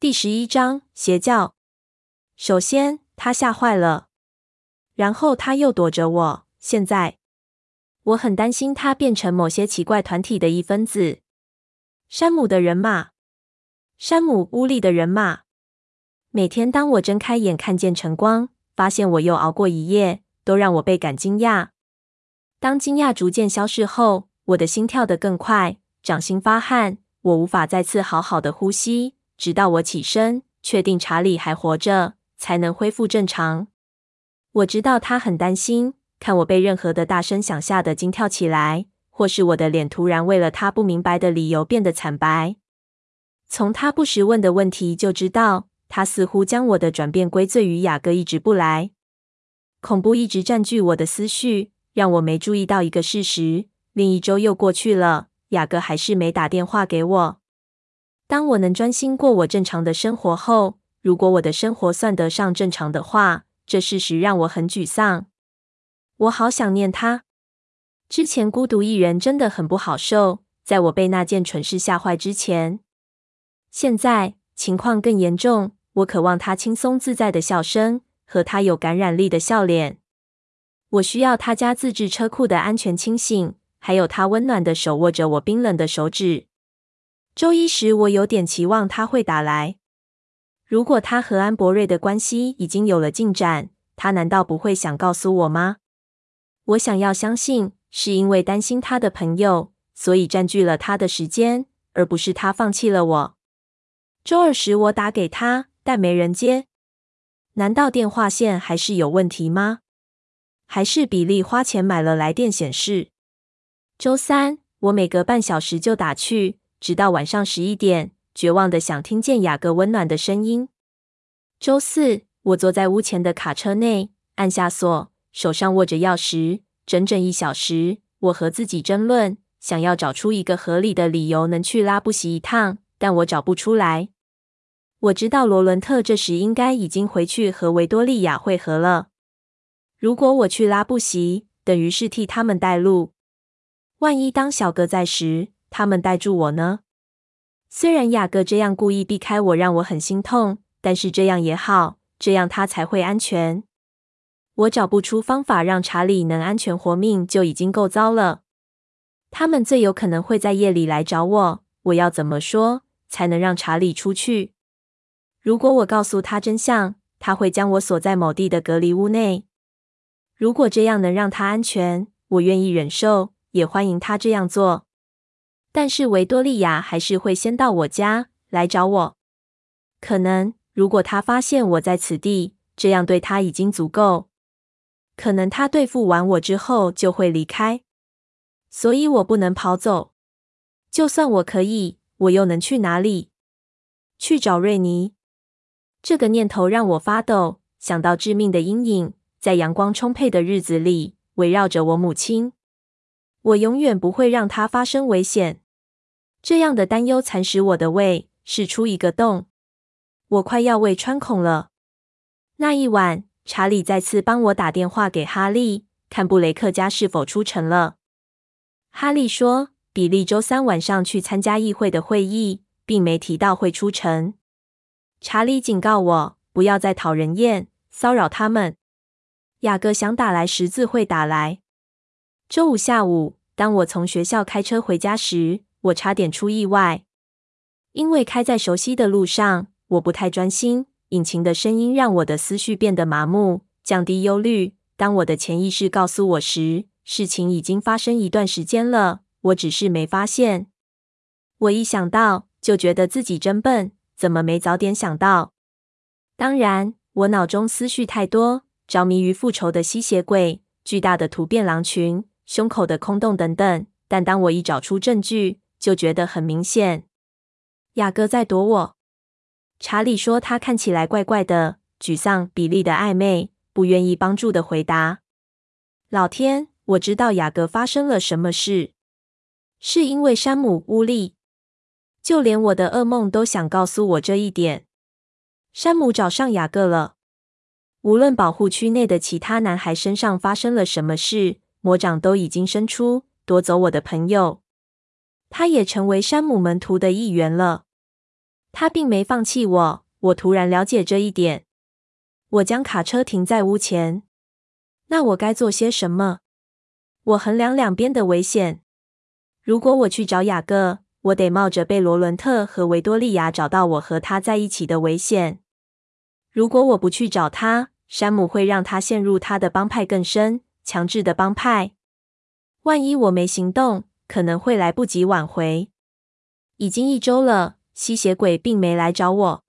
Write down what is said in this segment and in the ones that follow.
第十一章邪教。首先，他吓坏了，然后他又躲着我。现在，我很担心他变成某些奇怪团体的一分子。山姆的人马，山姆屋里的人马。每天当我睁开眼看见晨光，发现我又熬过一夜，都让我倍感惊讶。当惊讶逐渐消逝后，我的心跳得更快，掌心发汗，我无法再次好好的呼吸。直到我起身，确定查理还活着，才能恢复正常。我知道他很担心，看我被任何的大声响吓得惊跳起来，或是我的脸突然为了他不明白的理由变得惨白。从他不时问的问题就知道，他似乎将我的转变归罪于雅各一直不来。恐怖一直占据我的思绪，让我没注意到一个事实：另一周又过去了，雅各还是没打电话给我。当我能专心过我正常的生活后，如果我的生活算得上正常的话，这事实让我很沮丧。我好想念他。之前孤独一人真的很不好受，在我被那件蠢事吓坏之前。现在情况更严重，我渴望他轻松自在的笑声和他有感染力的笑脸。我需要他家自制车库的安全清醒，还有他温暖的手握着我冰冷的手指。周一时，我有点期望他会打来。如果他和安博瑞的关系已经有了进展，他难道不会想告诉我吗？我想要相信，是因为担心他的朋友，所以占据了他的时间，而不是他放弃了我。周二时，我打给他，但没人接。难道电话线还是有问题吗？还是比利花钱买了来电显示？周三，我每隔半小时就打去。直到晚上十一点，绝望的想听见雅各温暖的声音。周四，我坐在屋前的卡车内，按下锁，手上握着钥匙。整整一小时，我和自己争论，想要找出一个合理的理由能去拉布席一趟，但我找不出来。我知道罗伦特这时应该已经回去和维多利亚会合了。如果我去拉布席，等于是替他们带路。万一当小哥在时，他们带住我呢？虽然雅各这样故意避开我，让我很心痛，但是这样也好，这样他才会安全。我找不出方法让查理能安全活命，就已经够糟了。他们最有可能会在夜里来找我，我要怎么说才能让查理出去？如果我告诉他真相，他会将我锁在某地的隔离屋内。如果这样能让他安全，我愿意忍受，也欢迎他这样做。但是维多利亚还是会先到我家来找我。可能如果他发现我在此地，这样对他已经足够。可能他对付完我之后就会离开。所以我不能跑走。就算我可以，我又能去哪里？去找瑞尼？这个念头让我发抖，想到致命的阴影，在阳光充沛的日子里围绕着我母亲。我永远不会让他发生危险。这样的担忧蚕食我的胃，使出一个洞。我快要胃穿孔了。那一晚，查理再次帮我打电话给哈利，看布雷克家是否出城了。哈利说，比利周三晚上去参加议会的会议，并没提到会出城。查理警告我，不要再讨人厌，骚扰他们。雅各想打来十字会打来。周五下午，当我从学校开车回家时，我差点出意外。因为开在熟悉的路上，我不太专心，引擎的声音让我的思绪变得麻木，降低忧虑。当我的潜意识告诉我时，事情已经发生一段时间了，我只是没发现。我一想到，就觉得自己真笨，怎么没早点想到？当然，我脑中思绪太多，着迷于复仇的吸血鬼，巨大的突变狼群。胸口的空洞等等，但当我一找出证据，就觉得很明显。雅各在躲我。查理说他看起来怪怪的，沮丧。比利的暧昧，不愿意帮助的回答。老天，我知道雅各发生了什么事，是因为山姆乌利。就连我的噩梦都想告诉我这一点。山姆找上雅各了。无论保护区内的其他男孩身上发生了什么事。魔掌都已经伸出，夺走我的朋友。他也成为山姆门徒的一员了。他并没放弃我。我突然了解这一点。我将卡车停在屋前。那我该做些什么？我衡量两边的危险。如果我去找雅各，我得冒着被罗伦特和维多利亚找到我和他在一起的危险。如果我不去找他，山姆会让他陷入他的帮派更深，强制的帮派。万一我没行动，可能会来不及挽回。已经一周了，吸血鬼并没来找我。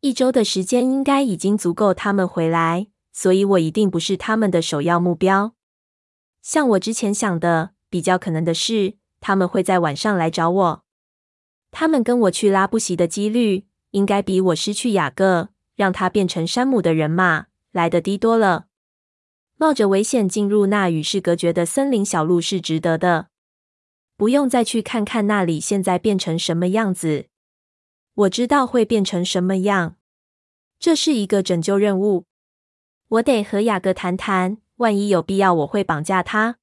一周的时间应该已经足够他们回来，所以我一定不是他们的首要目标。像我之前想的，比较可能的是，他们会在晚上来找我。他们跟我去拉布席的几率，应该比我失去雅各，让他变成山姆的人马来的低多了。冒着危险进入那与世隔绝的森林小路是值得的，不用再去看看那里现在变成什么样子。我知道会变成什么样。这是一个拯救任务，我得和雅各谈谈。万一有必要，我会绑架他。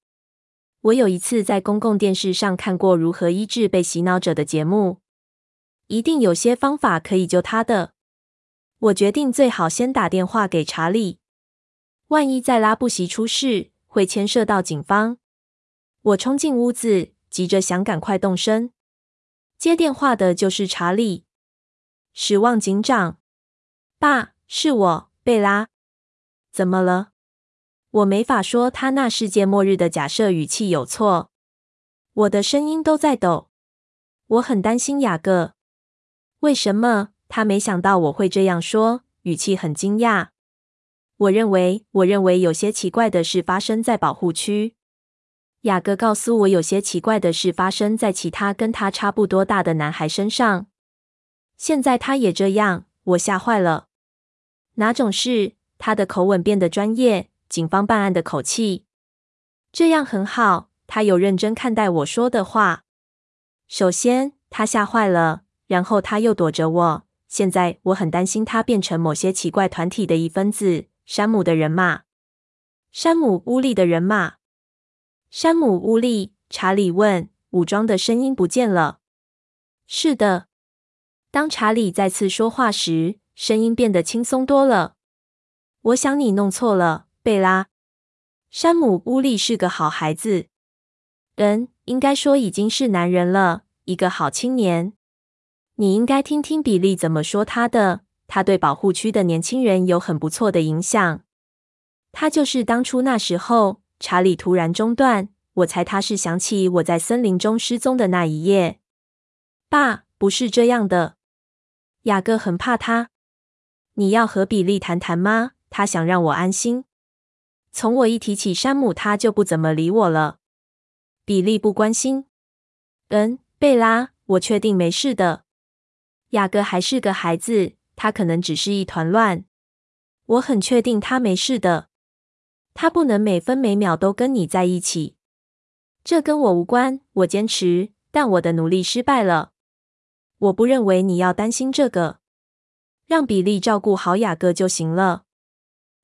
我有一次在公共电视上看过如何医治被洗脑者的节目，一定有些方法可以救他的。我决定最好先打电话给查理。万一在拉布席出事，会牵涉到警方。我冲进屋子，急着想赶快动身。接电话的就是查理。史旺警长，爸，是我，贝拉。怎么了？我没法说他那世界末日的假设语气有错。我的声音都在抖。我很担心雅各。为什么？他没想到我会这样说，语气很惊讶。我认为，我认为有些奇怪的事发生在保护区。雅各告诉我，有些奇怪的事发生在其他跟他差不多大的男孩身上。现在他也这样，我吓坏了。哪种事？他的口吻变得专业，警方办案的口气。这样很好。他有认真看待我说的话。首先，他吓坏了，然后他又躲着我。现在我很担心他变成某些奇怪团体的一分子。山姆的人马，山姆乌利的人马。山姆乌利，查理问，武装的声音不见了。是的。当查理再次说话时，声音变得轻松多了。我想你弄错了，贝拉。山姆·乌利是个好孩子，人，应该说已经是男人了，一个好青年。你应该听听比利怎么说他的。他对保护区的年轻人有很不错的影响。他就是当初那时候，查理突然中断。我猜他是想起我在森林中失踪的那一夜。爸，不是这样的。雅各很怕他。你要和比利谈谈吗？他想让我安心。从我一提起山姆，他就不怎么理我了。比利不关心。嗯，贝拉，我确定没事的。雅各还是个孩子，他可能只是一团乱。我很确定他没事的。他不能每分每秒都跟你在一起。这跟我无关。我坚持，但我的努力失败了。我不认为你要担心这个，让比利照顾好雅各就行了。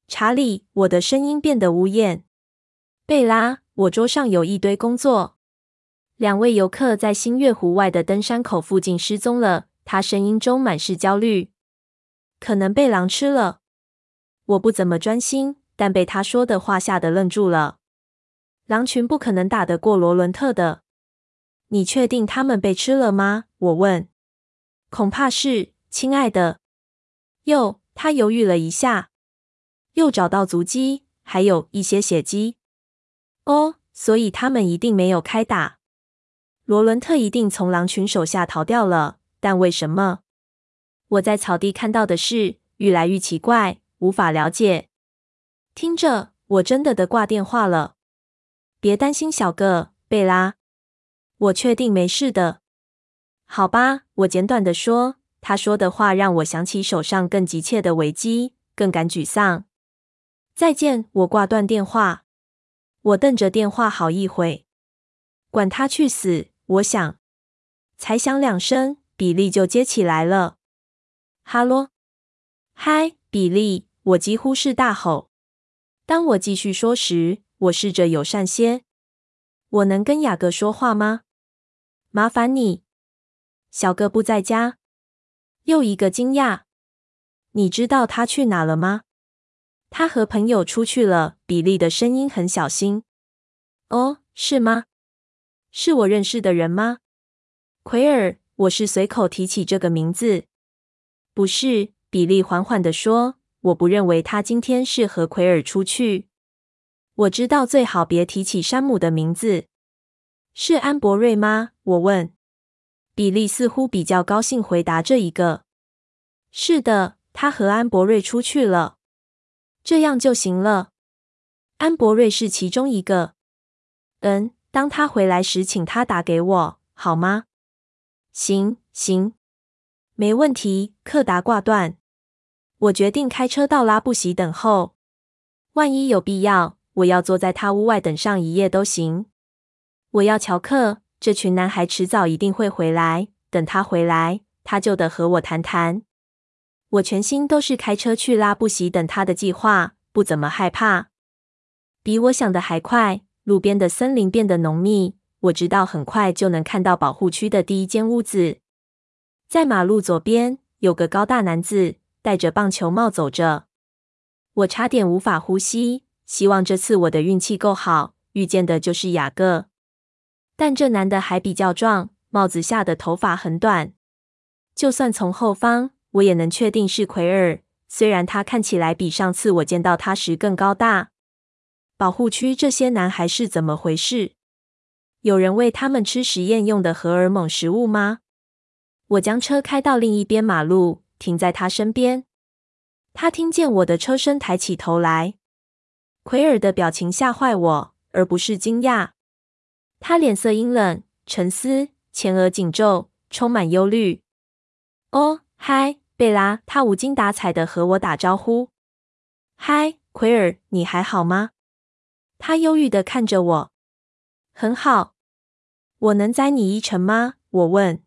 查理，我的声音变得呜咽。贝拉，我桌上有一堆工作。两位游客在新月湖外的登山口附近失踪了。他声音中满是焦虑，可能被狼吃了。我不怎么专心，但被他说的话吓得愣住了。狼群不可能打得过罗伦特的。你确定他们被吃了吗？我问。恐怕是，亲爱的。又，他犹豫了一下，又找到足迹，还有一些血迹。哦，所以他们一定没有开打。罗伦特一定从狼群手下逃掉了，但为什么？我在草地看到的事愈来愈奇怪，无法了解。听着，我真的得挂电话了。别担心，小个，贝拉，我确定没事的。好吧，我简短的说。他说的话让我想起手上更急切的危机，更感沮丧。再见，我挂断电话。我瞪着电话好一会，管他去死！我想，才响两声，比利就接起来了。哈喽，嗨，比利！我几乎是大吼。当我继续说时，我试着友善些。我能跟雅各说话吗？麻烦你。小哥不在家。又一个惊讶。你知道他去哪了吗？他和朋友出去了。比利的声音很小心。哦，是吗？是我认识的人吗？奎尔，我是随口提起这个名字。不是，比利缓缓地说。我不认为他今天是和奎尔出去。我知道最好别提起山姆的名字。是安博瑞吗？我问。比利似乎比较高兴回答这一个。是的，他和安博瑞出去了。这样就行了。安博瑞是其中一个。嗯，当他回来时，请他打给我，好吗？行，行，没问题。柯达挂断。我决定开车到拉布席等候。万一有必要，我要坐在他屋外等上一夜都行。我要乔克，这群男孩迟早一定会回来。等他回来，他就得和我谈谈。我全心都是开车去拉布席等他的计划，不怎么害怕。比我想的还快，路边的森林变得浓密。我知道很快就能看到保护区的第一间屋子。在马路左边有个高大男子。戴着棒球帽走着，我差点无法呼吸。希望这次我的运气够好，遇见的就是雅各。但这男的还比较壮，帽子下的头发很短。就算从后方，我也能确定是奎尔，虽然他看起来比上次我见到他时更高大。保护区这些男孩是怎么回事？有人喂他们吃实验用的荷尔蒙食物吗？我将车开到另一边马路。停在他身边，他听见我的车声，抬起头来。奎尔的表情吓坏我，而不是惊讶。他脸色阴冷，沉思，前额紧皱，充满忧虑。哦，嗨，贝拉！他无精打采的和我打招呼。嗨，奎尔，你还好吗？他忧郁的看着我。很好。我能载你一程吗？我问。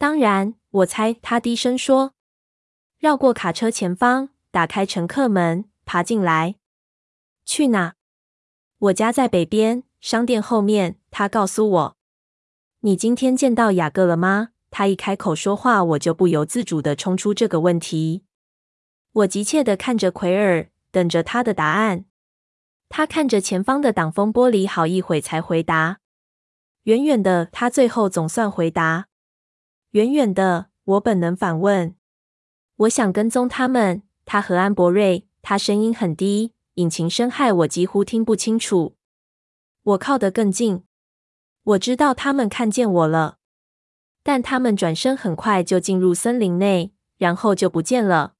当然，我猜。他低声说。绕过卡车前方，打开乘客门，爬进来。去哪？我家在北边，商店后面。他告诉我。你今天见到雅各了吗？他一开口说话，我就不由自主的冲出这个问题。我急切的看着奎尔，等着他的答案。他看着前方的挡风玻璃，好一会才回答。远远的，他最后总算回答。远远的，我本能反问。我想跟踪他们。他和安博瑞。他声音很低，引擎声害我几乎听不清楚。我靠得更近。我知道他们看见我了，但他们转身很快就进入森林内，然后就不见了。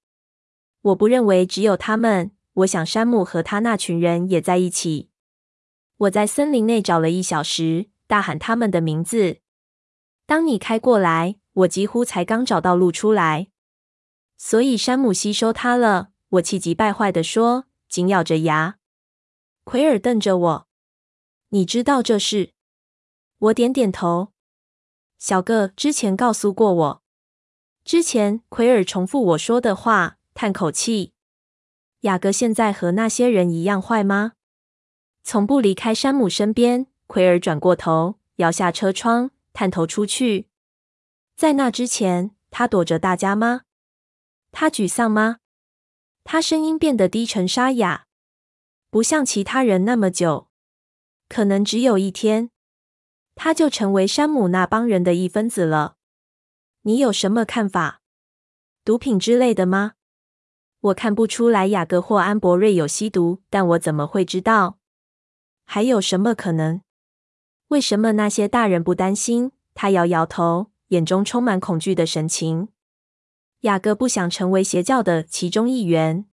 我不认为只有他们。我想山姆和他那群人也在一起。我在森林内找了一小时，大喊他们的名字。当你开过来，我几乎才刚找到路出来。所以山姆吸收他了，我气急败坏地说，紧咬着牙。奎尔瞪着我，你知道这事？我点点头。小个之前告诉过我。之前，奎尔重复我说的话，叹口气。雅各现在和那些人一样坏吗？从不离开山姆身边。奎尔转过头，摇下车窗，探头出去。在那之前，他躲着大家吗？他沮丧吗？他声音变得低沉沙哑，不像其他人那么久。可能只有一天，他就成为山姆那帮人的一分子了。你有什么看法？毒品之类的吗？我看不出来雅各或安博瑞有吸毒，但我怎么会知道？还有什么可能？为什么那些大人不担心？他摇摇头，眼中充满恐惧的神情。雅各不想成为邪教的其中一员。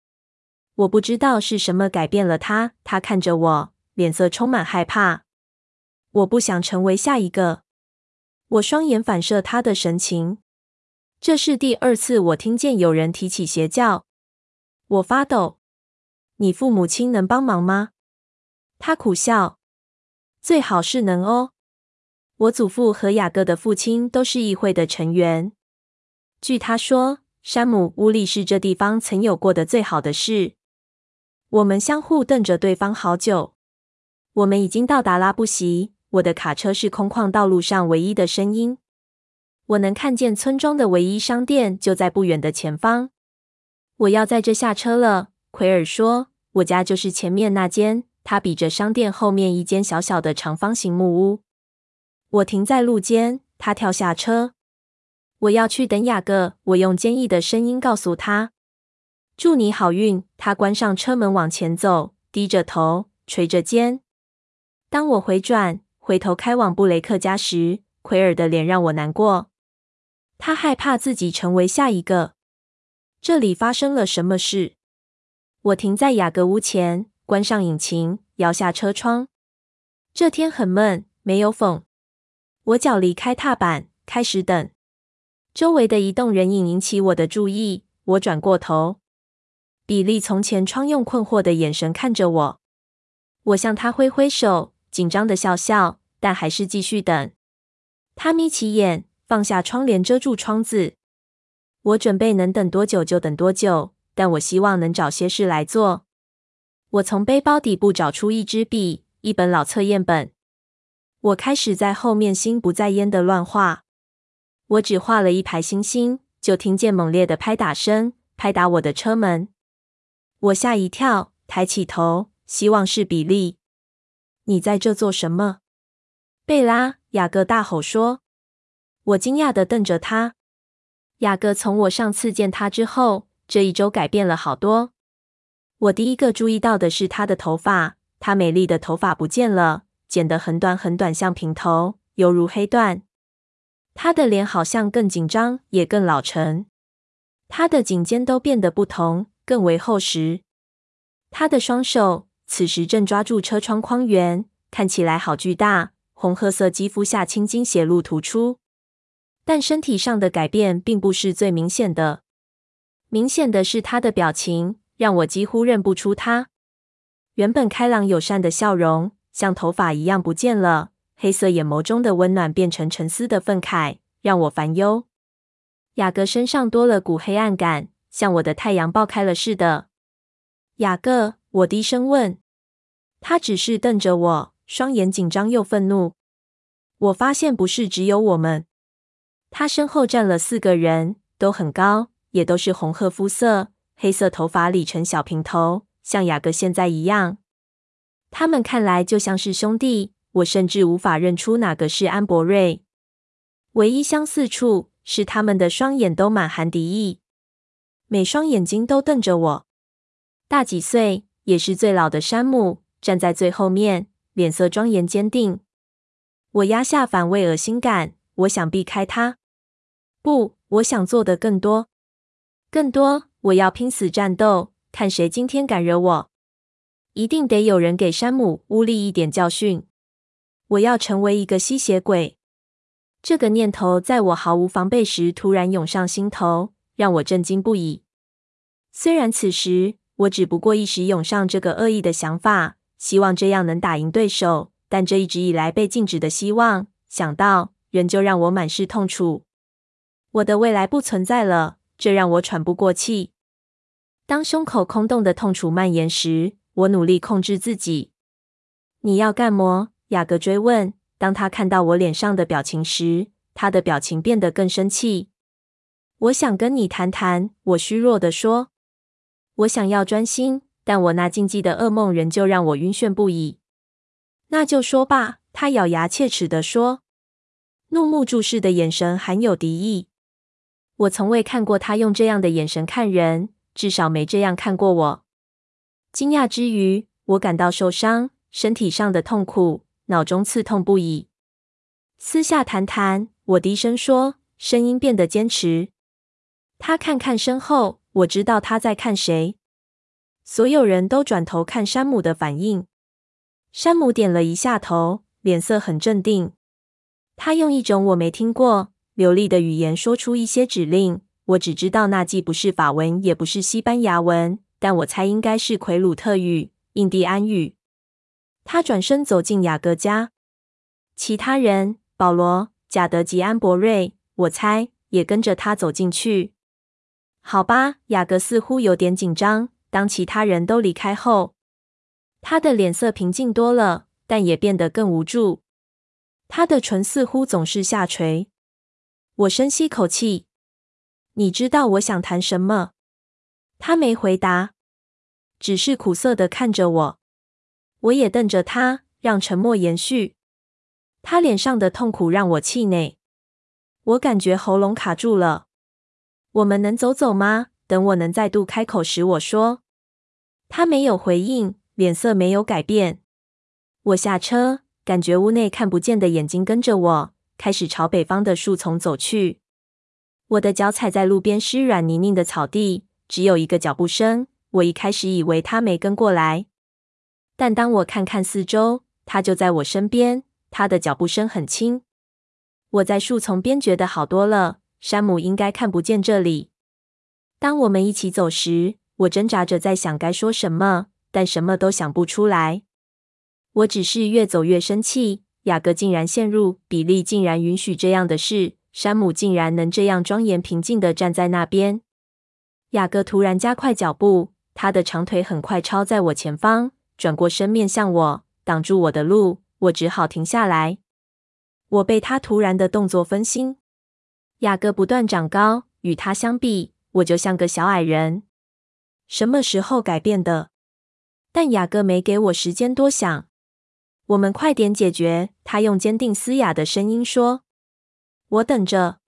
我不知道是什么改变了他。他看着我，脸色充满害怕。我不想成为下一个。我双眼反射他的神情。这是第二次我听见有人提起邪教。我发抖。你父母亲能帮忙吗？他苦笑。最好是能哦。我祖父和雅各的父亲都是议会的成员。据他说，山姆乌利是这地方曾有过的最好的事。我们相互瞪着对方好久。我们已经到达拉布席，我的卡车是空旷道路上唯一的声音。我能看见村庄的唯一商店就在不远的前方。我要在这下车了，奎尔说。我家就是前面那间。他比着商店后面一间小小的长方形木屋。我停在路肩，他跳下车。我要去等雅各。我用坚毅的声音告诉他：“祝你好运。”他关上车门往前走，低着头，垂着肩。当我回转，回头开往布雷克家时，奎尔的脸让我难过。他害怕自己成为下一个。这里发生了什么事？我停在雅各屋前。关上引擎，摇下车窗。这天很闷，没有风。我脚离开踏板，开始等。周围的移动人影引起我的注意。我转过头，比利从前窗用困惑的眼神看着我。我向他挥挥手，紧张的笑笑，但还是继续等。他眯起眼，放下窗帘遮住窗子。我准备能等多久就等多久，但我希望能找些事来做。我从背包底部找出一支笔，一本老测验本。我开始在后面心不在焉的乱画。我只画了一排星星，就听见猛烈的拍打声，拍打我的车门。我吓一跳，抬起头，希望是比利。你在这做什么？贝拉，雅各大吼说。我惊讶地瞪着他。雅各从我上次见他之后，这一周改变了好多。我第一个注意到的是他的头发，他美丽的头发不见了，剪得很短很短，像平头，犹如黑缎。她的脸好像更紧张，也更老成。她的颈肩都变得不同，更为厚实。她的双手此时正抓住车窗框缘，看起来好巨大。红褐色肌肤下青筋显露突出，但身体上的改变并不是最明显的。明显的是她的表情。让我几乎认不出他。原本开朗友善的笑容，像头发一样不见了。黑色眼眸中的温暖变成沉思的愤慨，让我烦忧。雅各身上多了股黑暗感，像我的太阳爆开了似的。雅各，我低声问。他只是瞪着我，双眼紧张又愤怒。我发现不是只有我们。他身后站了四个人，都很高，也都是红褐肤色。黑色头发理成小平头，像雅各现在一样。他们看来就像是兄弟，我甚至无法认出哪个是安博瑞。唯一相似处是他们的双眼都满含敌意，每双眼睛都瞪着我。大几岁，也是最老的山姆站在最后面，脸色庄严坚定。我压下反胃恶心感，我想避开他。不，我想做的更多，更多。我要拼死战斗，看谁今天敢惹我！一定得有人给山姆乌利一点教训。我要成为一个吸血鬼。这个念头在我毫无防备时突然涌上心头，让我震惊不已。虽然此时我只不过一时涌上这个恶意的想法，希望这样能打赢对手，但这一直以来被禁止的希望，想到仍旧让我满是痛楚。我的未来不存在了，这让我喘不过气。当胸口空洞的痛楚蔓延时，我努力控制自己。你要干么？雅各追问。当他看到我脸上的表情时，他的表情变得更生气。我想跟你谈谈，我虚弱地说。我想要专心，但我那禁忌的噩梦仍旧让我晕眩不已。那就说吧，他咬牙切齿地说，怒目注视的眼神含有敌意。我从未看过他用这样的眼神看人。至少没这样看过我。惊讶之余，我感到受伤，身体上的痛苦，脑中刺痛不已。私下谈谈，我低声说，声音变得坚持。他看看身后，我知道他在看谁。所有人都转头看山姆的反应。山姆点了一下头，脸色很镇定。他用一种我没听过流利的语言说出一些指令。我只知道那既不是法文，也不是西班牙文，但我猜应该是奎鲁特语、印第安语。他转身走进雅各家，其他人保罗、贾德及安博瑞，我猜也跟着他走进去。好吧，雅各似乎有点紧张。当其他人都离开后，他的脸色平静多了，但也变得更无助。他的唇似乎总是下垂。我深吸口气。你知道我想谈什么？他没回答，只是苦涩的看着我。我也瞪着他，让沉默延续。他脸上的痛苦让我气馁，我感觉喉咙卡住了。我们能走走吗？等我能再度开口时，我说。他没有回应，脸色没有改变。我下车，感觉屋内看不见的眼睛跟着我，开始朝北方的树丛走去。我的脚踩在路边湿软泥泞的草地，只有一个脚步声。我一开始以为他没跟过来，但当我看看四周，他就在我身边。他的脚步声很轻。我在树丛边觉得好多了。山姆应该看不见这里。当我们一起走时，我挣扎着在想该说什么，但什么都想不出来。我只是越走越生气。雅各竟然陷入，比利竟然允许这样的事。山姆竟然能这样庄严平静地站在那边。雅各突然加快脚步，他的长腿很快超在我前方，转过身面向我，挡住我的路。我只好停下来。我被他突然的动作分心。雅各不断长高，与他相比，我就像个小矮人。什么时候改变的？但雅各没给我时间多想。我们快点解决，他用坚定嘶哑的声音说。我等着。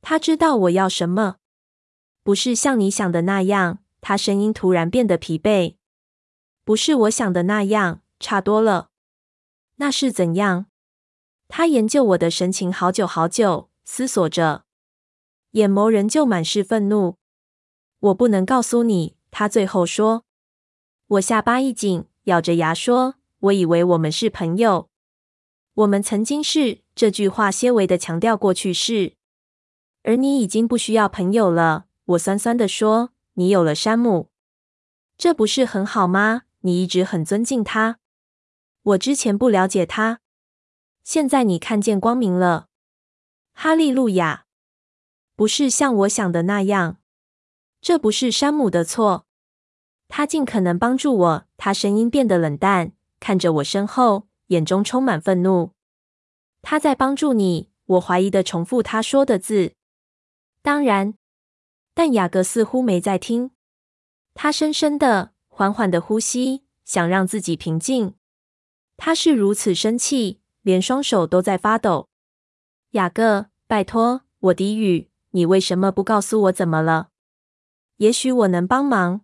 他知道我要什么，不是像你想的那样。他声音突然变得疲惫。不是我想的那样，差多了。那是怎样？他研究我的神情好久好久，思索着，眼眸仍旧满是愤怒。我不能告诉你，他最后说。我下巴一紧，咬着牙说：“我以为我们是朋友。我们曾经是。”这句话些微的强调过去式，而你已经不需要朋友了。我酸酸地说：“你有了山姆，这不是很好吗？你一直很尊敬他。我之前不了解他，现在你看见光明了。哈利路亚！不是像我想的那样，这不是山姆的错。他尽可能帮助我。”他声音变得冷淡，看着我身后，眼中充满愤怒。他在帮助你，我怀疑的重复他说的字。当然，但雅各似乎没在听。他深深的、缓缓的呼吸，想让自己平静。他是如此生气，连双手都在发抖。雅各，拜托，我低语，你为什么不告诉我怎么了？也许我能帮忙。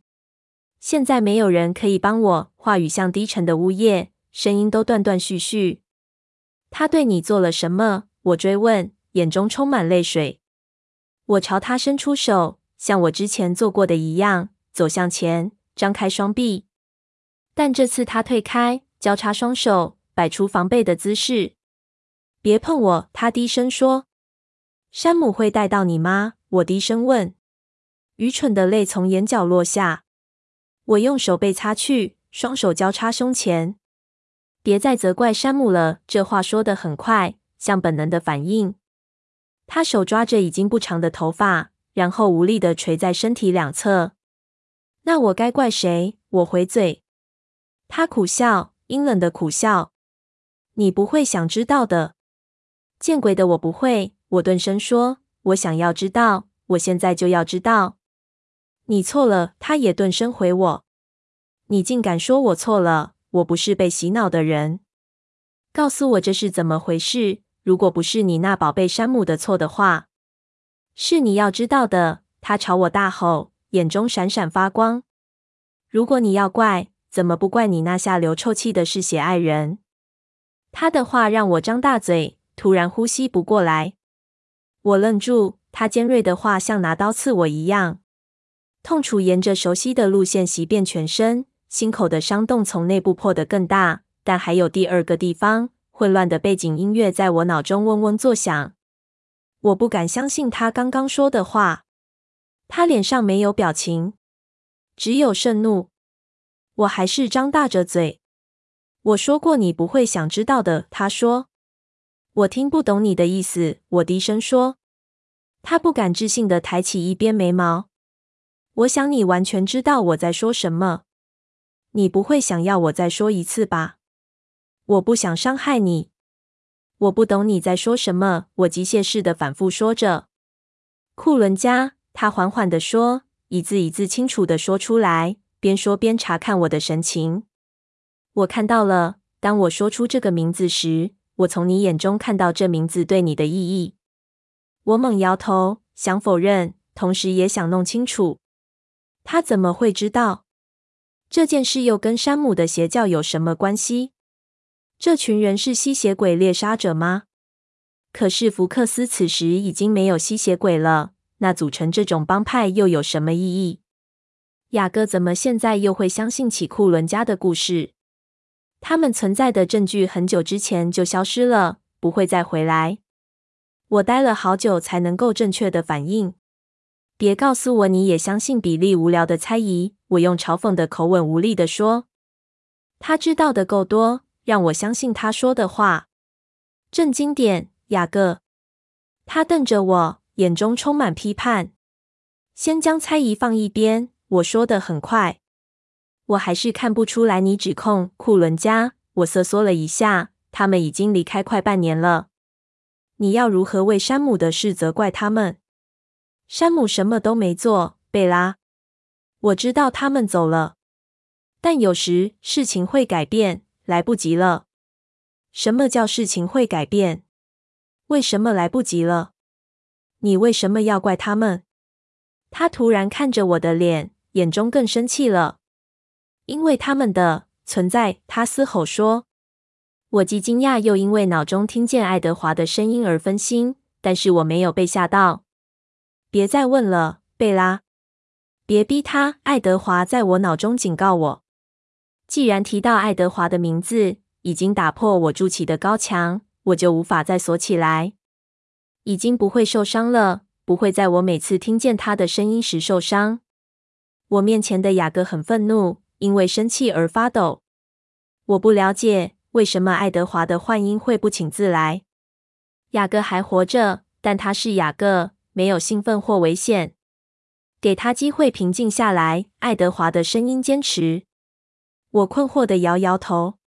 现在没有人可以帮我。话语像低沉的呜咽，声音都断断续续。他对你做了什么？我追问，眼中充满泪水。我朝他伸出手，像我之前做过的一样，走向前，张开双臂。但这次他退开，交叉双手，摆出防备的姿势。别碰我，他低声说。山姆会带到你吗？我低声问。愚蠢的泪从眼角落下。我用手背擦去，双手交叉胸前。别再责怪山姆了。这话说得很快，像本能的反应。他手抓着已经不长的头发，然后无力地垂在身体两侧。那我该怪谁？我回嘴。他苦笑，阴冷的苦笑。你不会想知道的。见鬼的，我不会。我顿声说：“我想要知道，我现在就要知道。”你错了。他也顿声回我：“你竟敢说我错了？”我不是被洗脑的人，告诉我这是怎么回事？如果不是你那宝贝山姆的错的话，是你要知道的。他朝我大吼，眼中闪闪发光。如果你要怪，怎么不怪你那下流臭气的嗜血爱人？他的话让我张大嘴，突然呼吸不过来。我愣住，他尖锐的话像拿刀刺我一样，痛楚沿着熟悉的路线袭遍全身。心口的伤洞从内部破得更大，但还有第二个地方。混乱的背景音乐在我脑中嗡嗡作响。我不敢相信他刚刚说的话。他脸上没有表情，只有盛怒。我还是张大着嘴。我说过你不会想知道的。他说。我听不懂你的意思。我低声说。他不敢置信的抬起一边眉毛。我想你完全知道我在说什么。你不会想要我再说一次吧？我不想伤害你。我不懂你在说什么，我机械似的反复说着。库伦加，他缓缓地说，一字一字清楚地说出来，边说边查看我的神情。我看到了，当我说出这个名字时，我从你眼中看到这名字对你的意义。我猛摇头，想否认，同时也想弄清楚，他怎么会知道？这件事又跟山姆的邪教有什么关系？这群人是吸血鬼猎杀者吗？可是福克斯此时已经没有吸血鬼了，那组成这种帮派又有什么意义？雅各怎么现在又会相信起库伦家的故事？他们存在的证据很久之前就消失了，不会再回来。我待了好久才能够正确的反应。别告诉我你也相信比利无聊的猜疑。我用嘲讽的口吻无力地说：“他知道的够多。”让我相信他说的话。正经点，雅各。他瞪着我，眼中充满批判。先将猜疑放一边。我说得很快。我还是看不出来你指控库伦家。我瑟缩了一下。他们已经离开快半年了。你要如何为山姆的事责怪他们？山姆什么都没做，贝拉。我知道他们走了，但有时事情会改变。来不及了。什么叫事情会改变？为什么来不及了？你为什么要怪他们？他突然看着我的脸，眼中更生气了。因为他们的存在，他嘶吼说。我既惊讶又因为脑中听见爱德华的声音而分心，但是我没有被吓到。别再问了，贝拉。别逼他。爱德华在我脑中警告我。既然提到爱德华的名字，已经打破我筑起的高墙，我就无法再锁起来。已经不会受伤了，不会在我每次听见他的声音时受伤。我面前的雅各很愤怒，因为生气而发抖。我不了解为什么爱德华的幻音会不请自来。雅各还活着，但他是雅各，没有兴奋或危险。给他机会平静下来。爱德华的声音坚持。我困惑的摇摇头。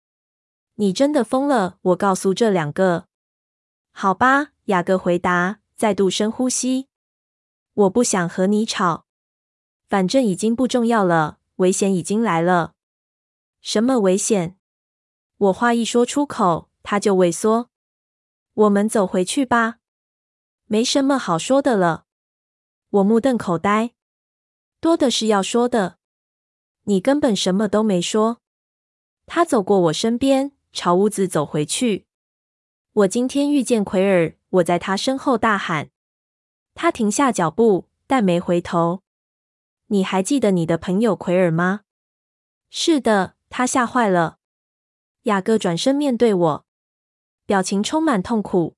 你真的疯了！我告诉这两个。好吧，雅各回答，再度深呼吸。我不想和你吵，反正已经不重要了。危险已经来了。什么危险？我话一说出口，他就萎缩。我们走回去吧。没什么好说的了。我目瞪口呆，多的是要说的。你根本什么都没说。他走过我身边，朝屋子走回去。我今天遇见奎尔，我在他身后大喊。他停下脚步，但没回头。你还记得你的朋友奎尔吗？是的，他吓坏了。雅各转身面对我，表情充满痛苦。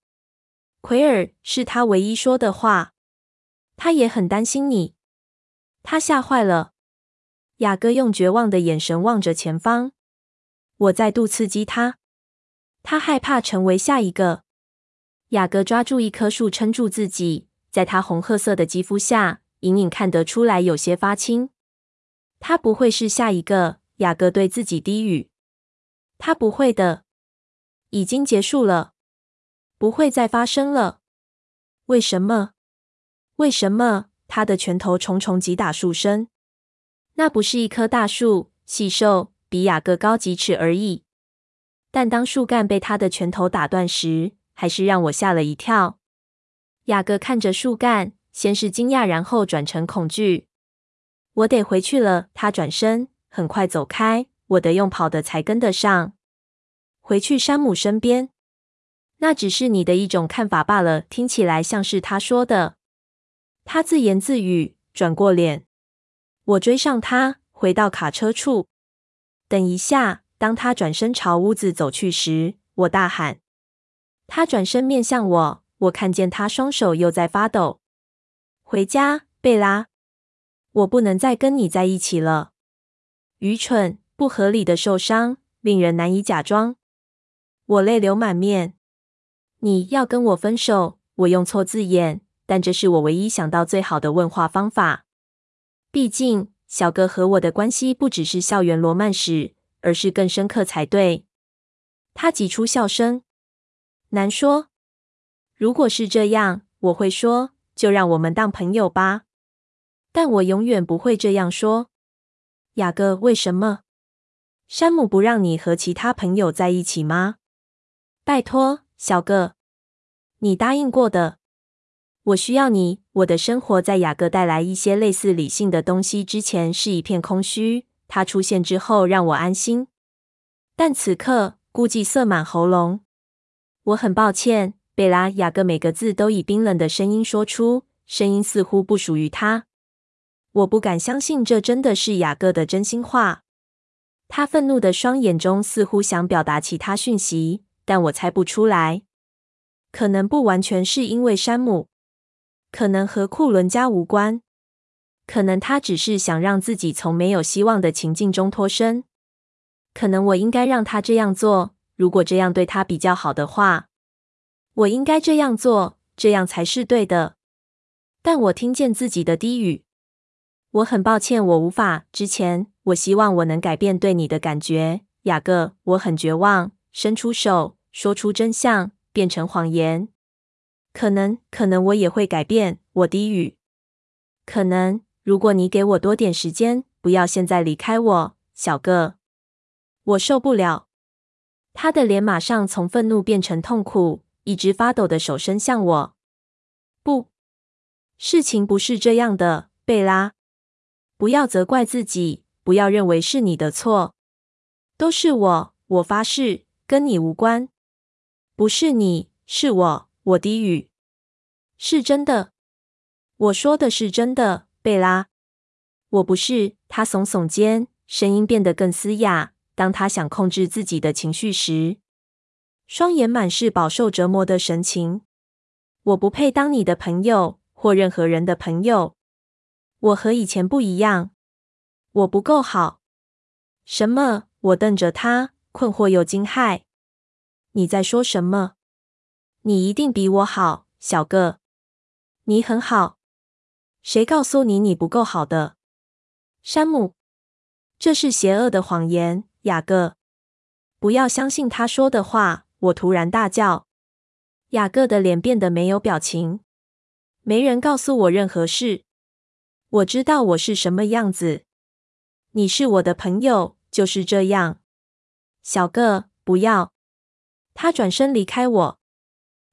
奎尔是他唯一说的话。他也很担心你。他吓坏了。雅各用绝望的眼神望着前方，我再度刺激他，他害怕成为下一个。雅各抓住一棵树撑住自己，在他红褐色的肌肤下，隐隐看得出来有些发青。他不会是下一个，雅各对自己低语。他不会的，已经结束了，不会再发生了。为什么？为什么？他的拳头重重击打树身。那不是一棵大树，细瘦，比雅各高几尺而已。但当树干被他的拳头打断时，还是让我吓了一跳。雅各看着树干，先是惊讶，然后转成恐惧。我得回去了。他转身，很快走开。我得用跑的才跟得上。回去山姆身边。那只是你的一种看法罢了。听起来像是他说的。他自言自语，转过脸。我追上他，回到卡车处。等一下！当他转身朝屋子走去时，我大喊。他转身面向我，我看见他双手又在发抖。回家，贝拉。我不能再跟你在一起了。愚蠢、不合理的受伤，令人难以假装。我泪流满面。你要跟我分手？我用错字眼，但这是我唯一想到最好的问话方法。毕竟，小哥和我的关系不只是校园罗曼史，而是更深刻才对。他挤出笑声。难说。如果是这样，我会说，就让我们当朋友吧。但我永远不会这样说。雅各，为什么？山姆不让你和其他朋友在一起吗？拜托，小哥，你答应过的。我需要你。我的生活在雅各带来一些类似理性的东西之前是一片空虚。他出现之后让我安心，但此刻估计塞满喉咙。我很抱歉，贝拉。雅各每个字都以冰冷的声音说出，声音似乎不属于他。我不敢相信这真的是雅各的真心话。他愤怒的双眼中似乎想表达其他讯息，但我猜不出来。可能不完全是因为山姆，可能和库伦家无关，可能他只是想让自己从没有希望的情境中脱身。可能我应该让他这样做，如果这样对他比较好的话，我应该这样做，这样才是对的。但我听见自己的低语。我很抱歉，我无法。之前，我希望我能改变对你的感觉，雅各。我很绝望，伸出手，说出真相，变成谎言。可能，可能我也会改变。我低语。可能，如果你给我多点时间，不要现在离开我，小个。我受不了。他的脸马上从愤怒变成痛苦，一只发抖的手伸向我。不，事情不是这样的，贝拉。不要责怪自己，不要认为是你的错，都是我。我发誓，跟你无关。不是你，是我。我低语。是真的。我说的是真的，贝拉。我不是。他耸耸肩，声音变得更嘶哑。当他想控制自己的情绪时，双眼满是饱受折磨的神情。我不配当你的朋友，或任何人的朋友。我和以前不一样，我不够好。什么？我瞪着他，困惑又惊骇。你在说什么？你一定比我好，小个。你很好。谁告诉你你不够好的？山姆。这是邪恶的谎言，雅各。不要相信他说的话。我突然大叫。雅各的脸变得没有表情。没人告诉我任何事。我知道我是什么样子。你是我的朋友，就是这样。小个，不要。他转身离开我。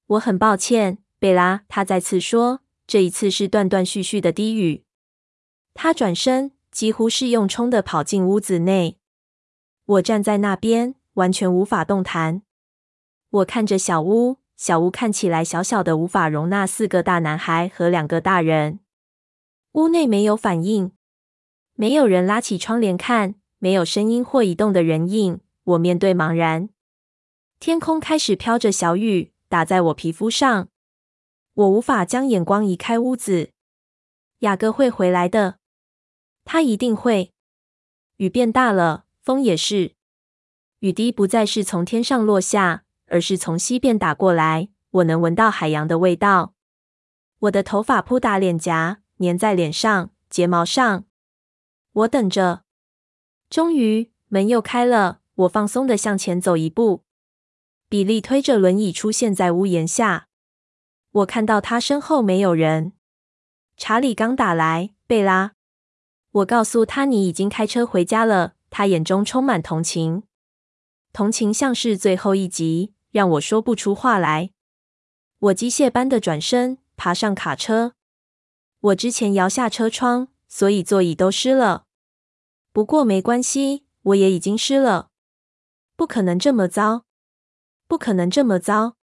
我很抱歉，贝拉。他再次说，这一次是断断续续的低语。他转身，几乎是用冲的跑进屋子内。我站在那边，完全无法动弹。我看着小屋，小屋看起来小小的，无法容纳四个大男孩和两个大人。屋内没有反应，没有人拉起窗帘看，没有声音或移动的人影。我面对茫然，天空开始飘着小雨，打在我皮肤上。我无法将眼光移开屋子。雅各会回来的，他一定会。雨变大了，风也是。雨滴不再是从天上落下，而是从西边打过来。我能闻到海洋的味道。我的头发扑打脸颊。粘在脸上、睫毛上。我等着。终于，门又开了。我放松的向前走一步。比利推着轮椅出现在屋檐下。我看到他身后没有人。查理刚打来，贝拉。我告诉他你已经开车回家了。他眼中充满同情，同情像是最后一集，让我说不出话来。我机械般的转身，爬上卡车。我之前摇下车窗，所以座椅都湿了。不过没关系，我也已经湿了。不可能这么糟，不可能这么糟。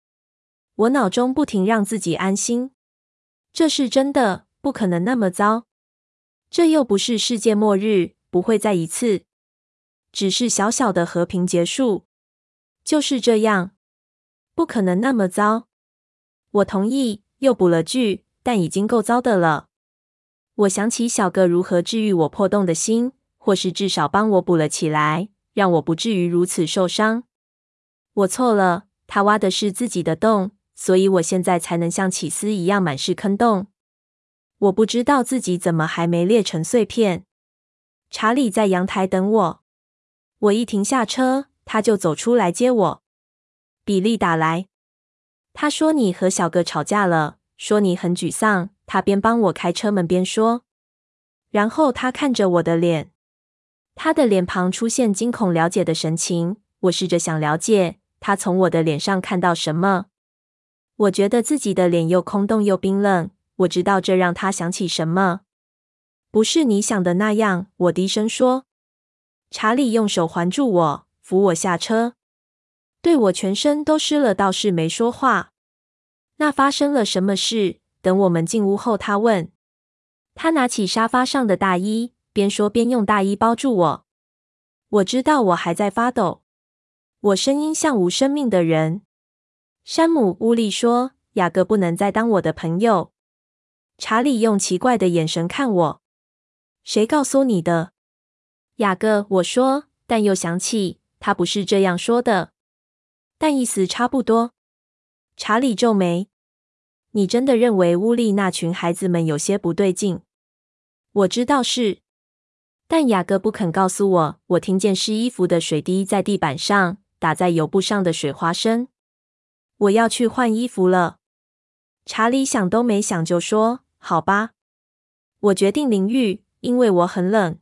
我脑中不停让自己安心。这是真的，不可能那么糟。这又不是世界末日，不会再一次。只是小小的和平结束，就是这样。不可能那么糟。我同意，又补了句。但已经够糟的了。我想起小哥如何治愈我破洞的心，或是至少帮我补了起来，让我不至于如此受伤。我错了，他挖的是自己的洞，所以我现在才能像起司一样满是坑洞。我不知道自己怎么还没裂成碎片。查理在阳台等我，我一停下车，他就走出来接我。比利打来，他说你和小哥吵架了，说你很沮丧。他边帮我开车门边说，然后他看着我的脸，他的脸庞出现惊恐了解的神情。我试着想了解他从我的脸上看到什么。我觉得自己的脸又空洞又冰冷。我知道这让他想起什么。不是你想的那样，我低声说。查理用手环住我，扶我下车，对我全身都湿了，倒是没说话。那发生了什么事？等我们进屋后，他问。他拿起沙发上的大衣，边说边用大衣包住我。我知道我还在发抖。我声音像无生命的人。山姆·乌利说：“雅各不能再当我的朋友。”查理用奇怪的眼神看我。谁告诉你的？雅各，我说，但又想起他不是这样说的，但意思差不多。查理皱眉。你真的认为乌利那群孩子们有些不对劲？我知道是，但雅各不肯告诉我。我听见湿衣服的水滴在地板上打在油布上的水花声。我要去换衣服了。查理想都没想就说：“好吧。”我决定淋浴，因为我很冷。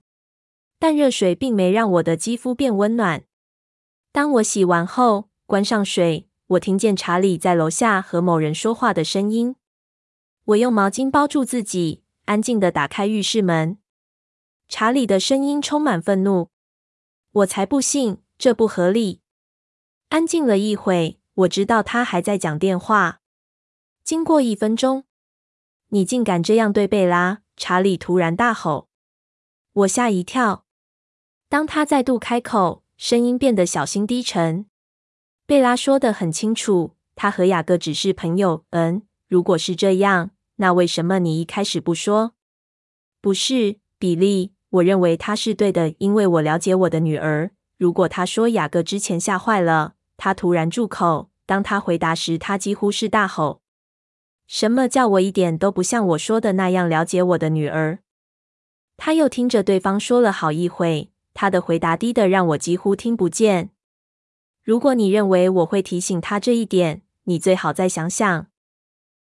但热水并没让我的肌肤变温暖。当我洗完后，关上水，我听见查理在楼下和某人说话的声音。我用毛巾包住自己，安静的打开浴室门。查理的声音充满愤怒。我才不信，这不合理。安静了一会。我知道他还在讲电话。经过一分钟，你竟敢这样对贝拉！查理突然大吼。我吓一跳。当他再度开口，声音变得小心低沉。贝拉说得很清楚，他和雅各只是朋友。嗯，如果是这样，那为什么你一开始不说？不是，比利，我认为他是对的，因为我了解我的女儿。如果他说雅各之前吓坏了。他突然住口。当他回答时，他几乎是大吼：“什么叫我一点都不像我说的那样了解我的女儿？”他又听着对方说了好一会，他的回答低得让我几乎听不见。如果你认为我会提醒他这一点，你最好再想想。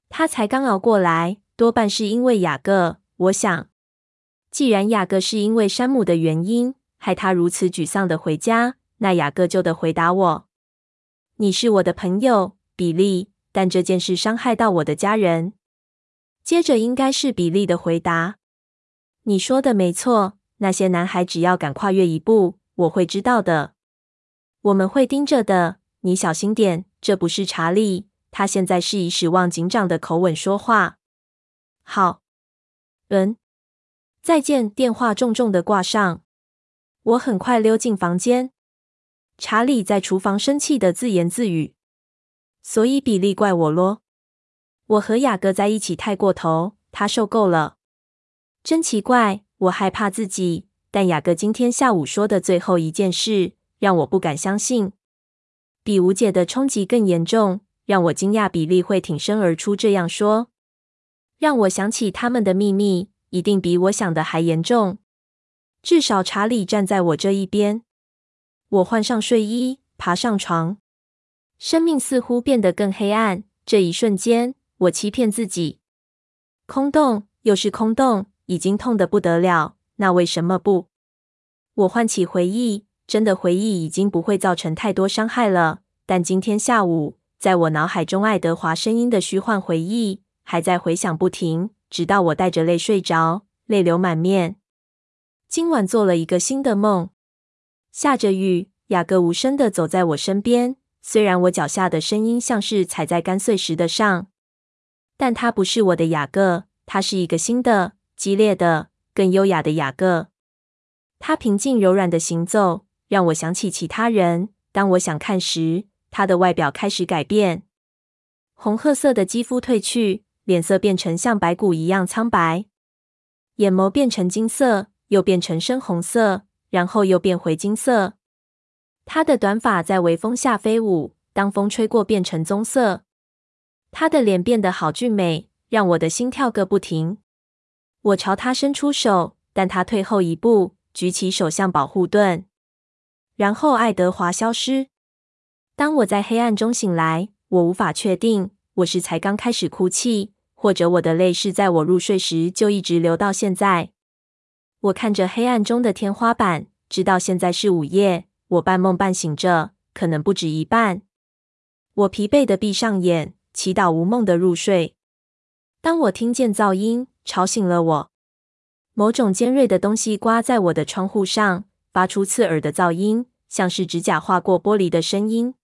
他才刚熬过来，多半是因为雅各。我想，既然雅各是因为山姆的原因害他如此沮丧的回家，那雅各就得回答我。你是我的朋友，比利，但这件事伤害到我的家人。接着应该是比利的回答。你说的没错，那些男孩只要敢跨越一步，我会知道的。我们会盯着的，你小心点。这不是查理，他现在是以史旺警长的口吻说话。好，嗯，再见。电话重重的挂上，我很快溜进房间。查理在厨房生气的自言自语：“所以比利怪我咯。我和雅各在一起太过头，他受够了。真奇怪，我害怕自己，但雅各今天下午说的最后一件事让我不敢相信，比无解的冲击更严重，让我惊讶比利会挺身而出这样说，让我想起他们的秘密一定比我想的还严重。至少查理站在我这一边。”我换上睡衣，爬上床。生命似乎变得更黑暗。这一瞬间，我欺骗自己，空洞又是空洞，已经痛得不得了。那为什么不？我唤起回忆，真的回忆已经不会造成太多伤害了。但今天下午，在我脑海中，爱德华声音的虚幻回忆还在回响不停，直到我带着泪睡着，泪流满面。今晚做了一个新的梦。下着雨，雅各无声地走在我身边。虽然我脚下的声音像是踩在干碎石的上，但他不是我的雅各，他是一个新的、激烈的、更优雅的雅各。他平静柔软的行走，让我想起其他人。当我想看时，他的外表开始改变，红褐色的肌肤褪去，脸色变成像白骨一样苍白，眼眸变成金色，又变成深红色。然后又变回金色。他的短发在微风下飞舞，当风吹过变成棕色。他的脸变得好俊美，让我的心跳个不停。我朝他伸出手，但他退后一步，举起手像保护盾。然后爱德华消失。当我在黑暗中醒来，我无法确定我是才刚开始哭泣，或者我的泪是在我入睡时就一直流到现在。我看着黑暗中的天花板，知道现在是午夜。我半梦半醒着，可能不止一半。我疲惫的闭上眼，祈祷无梦的入睡。当我听见噪音，吵醒了我。某种尖锐的东西刮在我的窗户上，发出刺耳的噪音，像是指甲划过玻璃的声音。